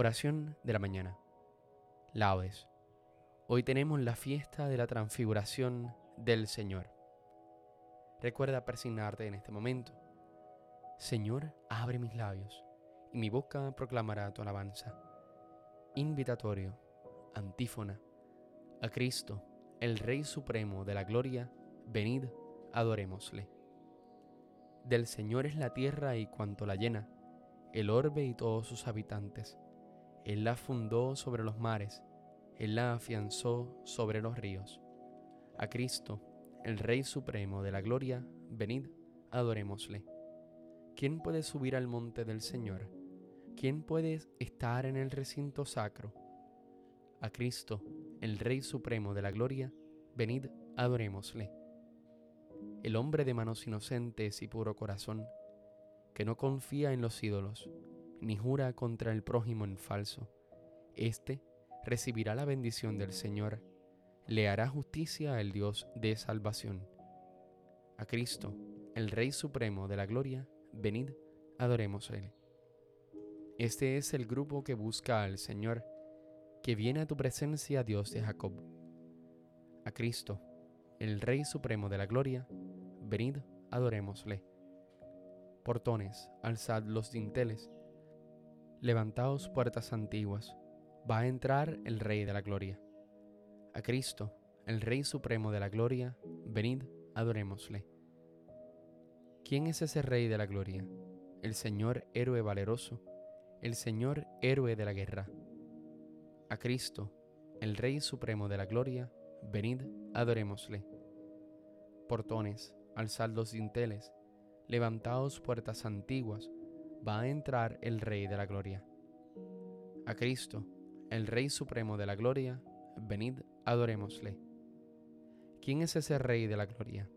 Oración de la mañana. Laudes. Hoy tenemos la fiesta de la transfiguración del Señor. Recuerda persignarte en este momento. Señor, abre mis labios y mi boca proclamará tu alabanza. Invitatorio, antífona, a Cristo, el Rey Supremo de la Gloria, venid, adorémosle. Del Señor es la tierra y cuanto la llena, el orbe y todos sus habitantes él la fundó sobre los mares, Él la afianzó sobre los ríos. A Cristo, el Rey Supremo de la Gloria, venid, adorémosle. ¿Quién puede subir al monte del Señor? ¿Quién puede estar en el recinto sacro? A Cristo, el Rey Supremo de la Gloria, venid, adorémosle. El hombre de manos inocentes y puro corazón, que no confía en los ídolos, ni jura contra el prójimo en falso. Este recibirá la bendición del Señor, le hará justicia al Dios de salvación. A Cristo, el Rey Supremo de la Gloria, venid, adoremos a Él. Este es el grupo que busca al Señor, que viene a tu presencia, Dios de Jacob. A Cristo, el Rey Supremo de la Gloria, venid, adorémosle. Portones, alzad los dinteles, Levantaos puertas antiguas, va a entrar el Rey de la Gloria. A Cristo, el Rey Supremo de la Gloria, venid, adorémosle. ¿Quién es ese Rey de la Gloria? El Señor héroe valeroso, el Señor héroe de la guerra. A Cristo, el Rey Supremo de la Gloria, venid, adorémosle. Portones, alzad los dinteles, levantaos puertas antiguas, va a entrar el Rey de la Gloria. A Cristo, el Rey Supremo de la Gloria, venid, adorémosle. ¿Quién es ese Rey de la Gloria?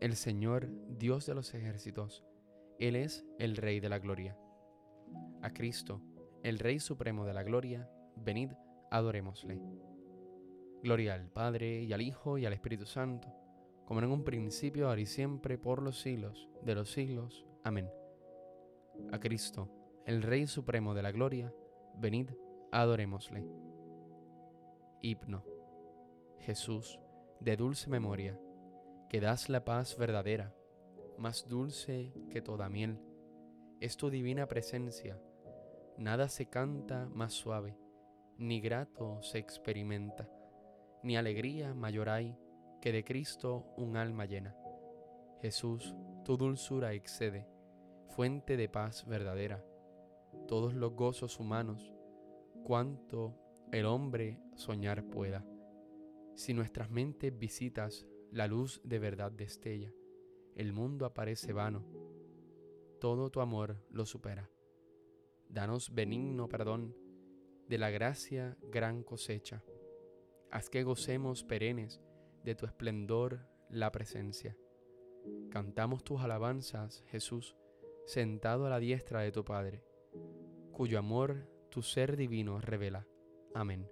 El Señor, Dios de los ejércitos. Él es el Rey de la Gloria. A Cristo, el Rey Supremo de la Gloria, venid, adorémosle. Gloria al Padre, y al Hijo, y al Espíritu Santo, como en un principio, ahora y siempre, por los siglos de los siglos. Amén a Cristo, el Rey Supremo de la Gloria, venid, adorémosle. Hipno. Jesús, de dulce memoria, que das la paz verdadera, más dulce que toda miel, es tu divina presencia, nada se canta más suave, ni grato se experimenta, ni alegría mayor hay que de Cristo un alma llena. Jesús, tu dulzura excede fuente de paz verdadera, todos los gozos humanos, cuanto el hombre soñar pueda. Si nuestras mentes visitas la luz de verdad destella, el mundo aparece vano, todo tu amor lo supera. Danos benigno perdón de la gracia gran cosecha. Haz que gocemos perennes de tu esplendor la presencia. Cantamos tus alabanzas, Jesús, sentado a la diestra de tu Padre, cuyo amor tu ser divino revela. Amén.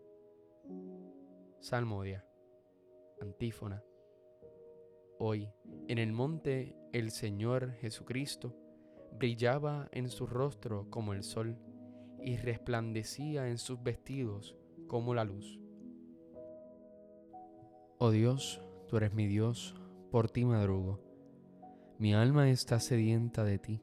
Salmodia. Antífona. Hoy, en el monte, el Señor Jesucristo brillaba en su rostro como el sol y resplandecía en sus vestidos como la luz. Oh Dios, tú eres mi Dios, por ti madrugo. Mi alma está sedienta de ti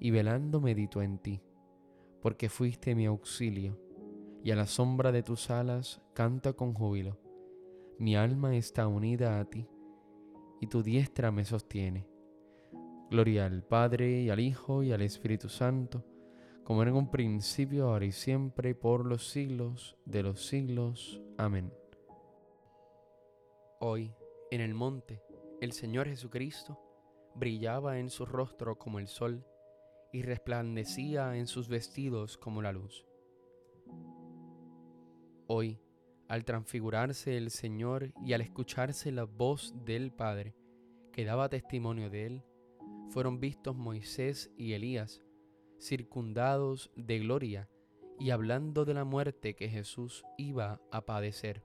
y velando medito en ti, porque fuiste mi auxilio, y a la sombra de tus alas canta con júbilo. Mi alma está unida a ti, y tu diestra me sostiene. Gloria al Padre, y al Hijo, y al Espíritu Santo, como en un principio, ahora y siempre, por los siglos de los siglos. Amén. Hoy, en el monte, el Señor Jesucristo brillaba en su rostro como el sol, y resplandecía en sus vestidos como la luz. Hoy, al transfigurarse el Señor y al escucharse la voz del Padre, que daba testimonio de él, fueron vistos Moisés y Elías, circundados de gloria y hablando de la muerte que Jesús iba a padecer.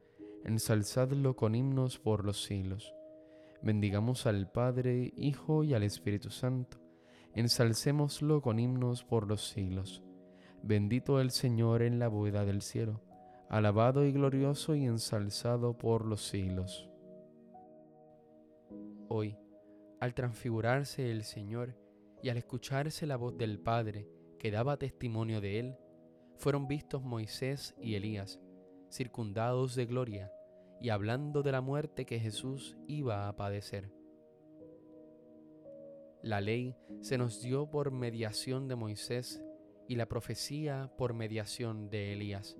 ensalzadlo con himnos por los siglos. Bendigamos al Padre, Hijo y al Espíritu Santo, ensalcémoslo con himnos por los siglos. Bendito el Señor en la bóveda del cielo, alabado y glorioso y ensalzado por los siglos. Hoy, al transfigurarse el Señor y al escucharse la voz del Padre que daba testimonio de él, fueron vistos Moisés y Elías, circundados de gloria, y hablando de la muerte que Jesús iba a padecer. La ley se nos dio por mediación de Moisés y la profecía por mediación de Elías.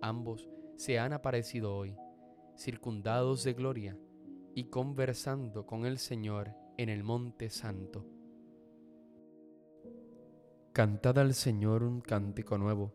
Ambos se han aparecido hoy, circundados de gloria y conversando con el Señor en el Monte Santo. Cantad al Señor un cántico nuevo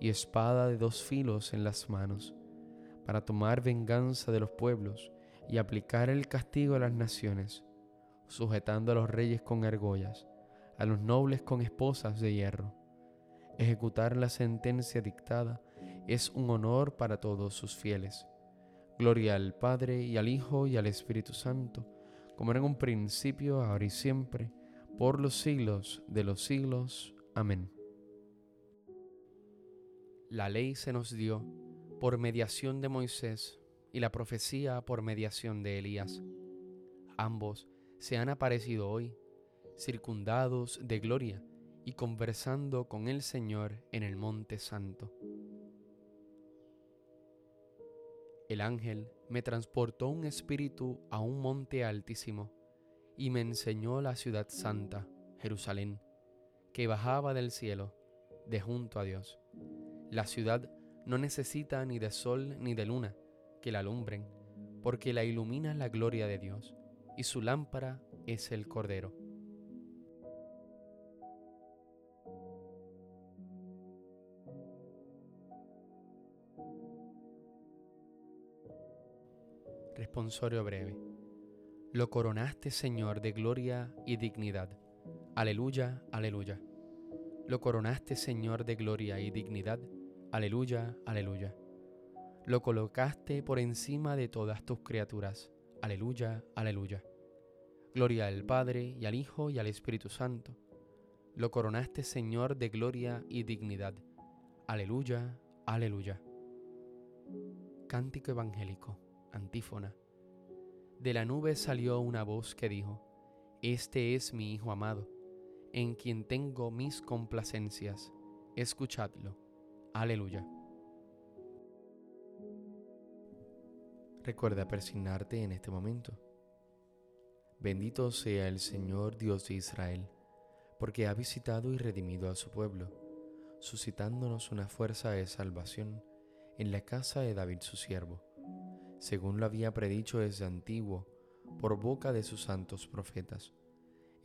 y espada de dos filos en las manos, para tomar venganza de los pueblos y aplicar el castigo a las naciones, sujetando a los reyes con argollas, a los nobles con esposas de hierro. Ejecutar la sentencia dictada es un honor para todos sus fieles. Gloria al Padre y al Hijo y al Espíritu Santo, como era en un principio, ahora y siempre, por los siglos de los siglos. Amén. La ley se nos dio por mediación de Moisés y la profecía por mediación de Elías. Ambos se han aparecido hoy, circundados de gloria y conversando con el Señor en el Monte Santo. El ángel me transportó un espíritu a un monte altísimo y me enseñó la ciudad santa, Jerusalén, que bajaba del cielo, de junto a Dios la ciudad no necesita ni de sol ni de luna que la alumbren, porque la ilumina la gloria de Dios, y su lámpara es el Cordero. Responsorio breve. Lo coronaste, Señor, de gloria y dignidad. Aleluya, aleluya. Lo coronaste, Señor, de gloria y dignidad. Aleluya, aleluya. Lo colocaste por encima de todas tus criaturas. Aleluya, aleluya. Gloria al Padre y al Hijo y al Espíritu Santo. Lo coronaste, Señor, de gloria y dignidad. Aleluya, aleluya. Cántico evangélico, antífona. De la nube salió una voz que dijo, Este es mi Hijo amado en quien tengo mis complacencias. Escuchadlo. Aleluya. Recuerda persignarte en este momento. Bendito sea el Señor Dios de Israel, porque ha visitado y redimido a su pueblo, suscitándonos una fuerza de salvación en la casa de David su siervo, según lo había predicho desde antiguo por boca de sus santos profetas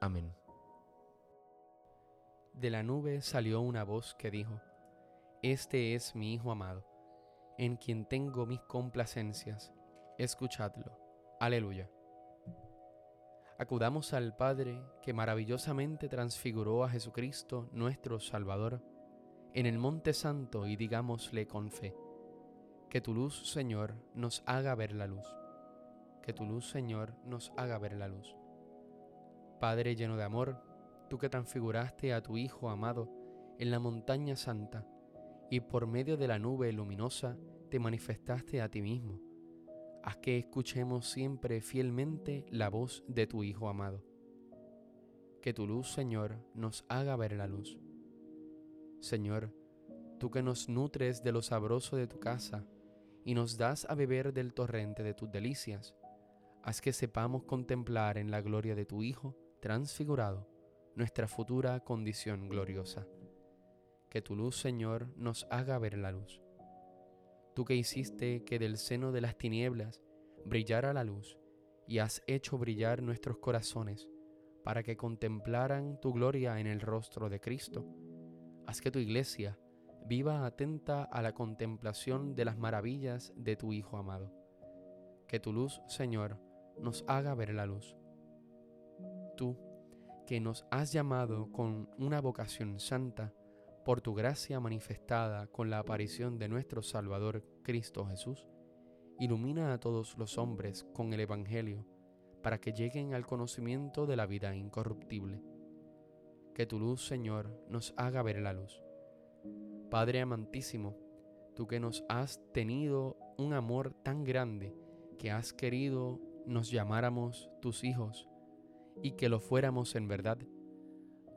Amén. De la nube salió una voz que dijo, Este es mi Hijo amado, en quien tengo mis complacencias, escuchadlo. Aleluya. Acudamos al Padre que maravillosamente transfiguró a Jesucristo nuestro Salvador en el Monte Santo y digámosle con fe, que tu luz, Señor, nos haga ver la luz. Que tu luz, Señor, nos haga ver la luz. Padre lleno de amor, tú que transfiguraste a tu Hijo amado en la montaña santa y por medio de la nube luminosa te manifestaste a ti mismo, haz que escuchemos siempre fielmente la voz de tu Hijo amado. Que tu luz, Señor, nos haga ver la luz. Señor, tú que nos nutres de lo sabroso de tu casa y nos das a beber del torrente de tus delicias, haz que sepamos contemplar en la gloria de tu Hijo transfigurado nuestra futura condición gloriosa. Que tu luz, Señor, nos haga ver la luz. Tú que hiciste que del seno de las tinieblas brillara la luz y has hecho brillar nuestros corazones para que contemplaran tu gloria en el rostro de Cristo, haz que tu iglesia viva atenta a la contemplación de las maravillas de tu Hijo amado. Que tu luz, Señor, nos haga ver la luz tú, que nos has llamado con una vocación santa, por tu gracia manifestada con la aparición de nuestro Salvador Cristo Jesús, ilumina a todos los hombres con el Evangelio, para que lleguen al conocimiento de la vida incorruptible. Que tu luz, Señor, nos haga ver la luz. Padre amantísimo, tú que nos has tenido un amor tan grande que has querido nos llamáramos tus hijos, y que lo fuéramos en verdad,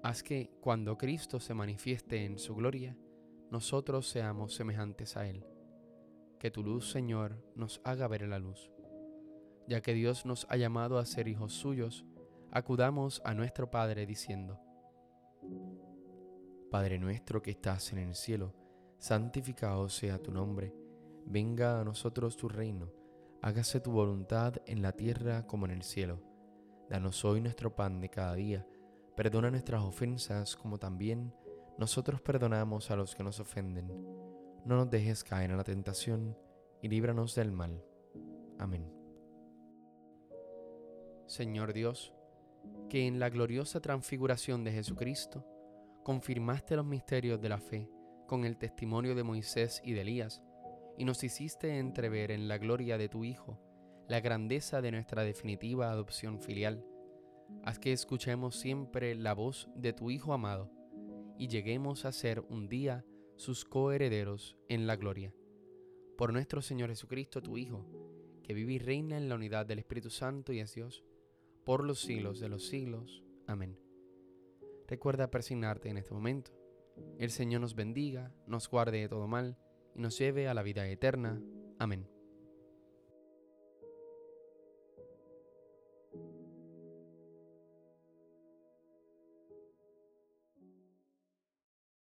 haz que cuando Cristo se manifieste en su gloria, nosotros seamos semejantes a Él. Que tu luz, Señor, nos haga ver la luz. Ya que Dios nos ha llamado a ser hijos suyos, acudamos a nuestro Padre diciendo, Padre nuestro que estás en el cielo, santificado sea tu nombre, venga a nosotros tu reino, hágase tu voluntad en la tierra como en el cielo. Danos hoy nuestro pan de cada día. Perdona nuestras ofensas como también nosotros perdonamos a los que nos ofenden. No nos dejes caer en la tentación y líbranos del mal. Amén. Señor Dios, que en la gloriosa transfiguración de Jesucristo confirmaste los misterios de la fe con el testimonio de Moisés y de Elías, y nos hiciste entrever en la gloria de tu Hijo la grandeza de nuestra definitiva adopción filial, haz que escuchemos siempre la voz de tu Hijo amado y lleguemos a ser un día sus coherederos en la gloria. Por nuestro Señor Jesucristo, tu Hijo, que vive y reina en la unidad del Espíritu Santo y es Dios, por los siglos de los siglos. Amén. Recuerda persignarte en este momento. El Señor nos bendiga, nos guarde de todo mal y nos lleve a la vida eterna. Amén.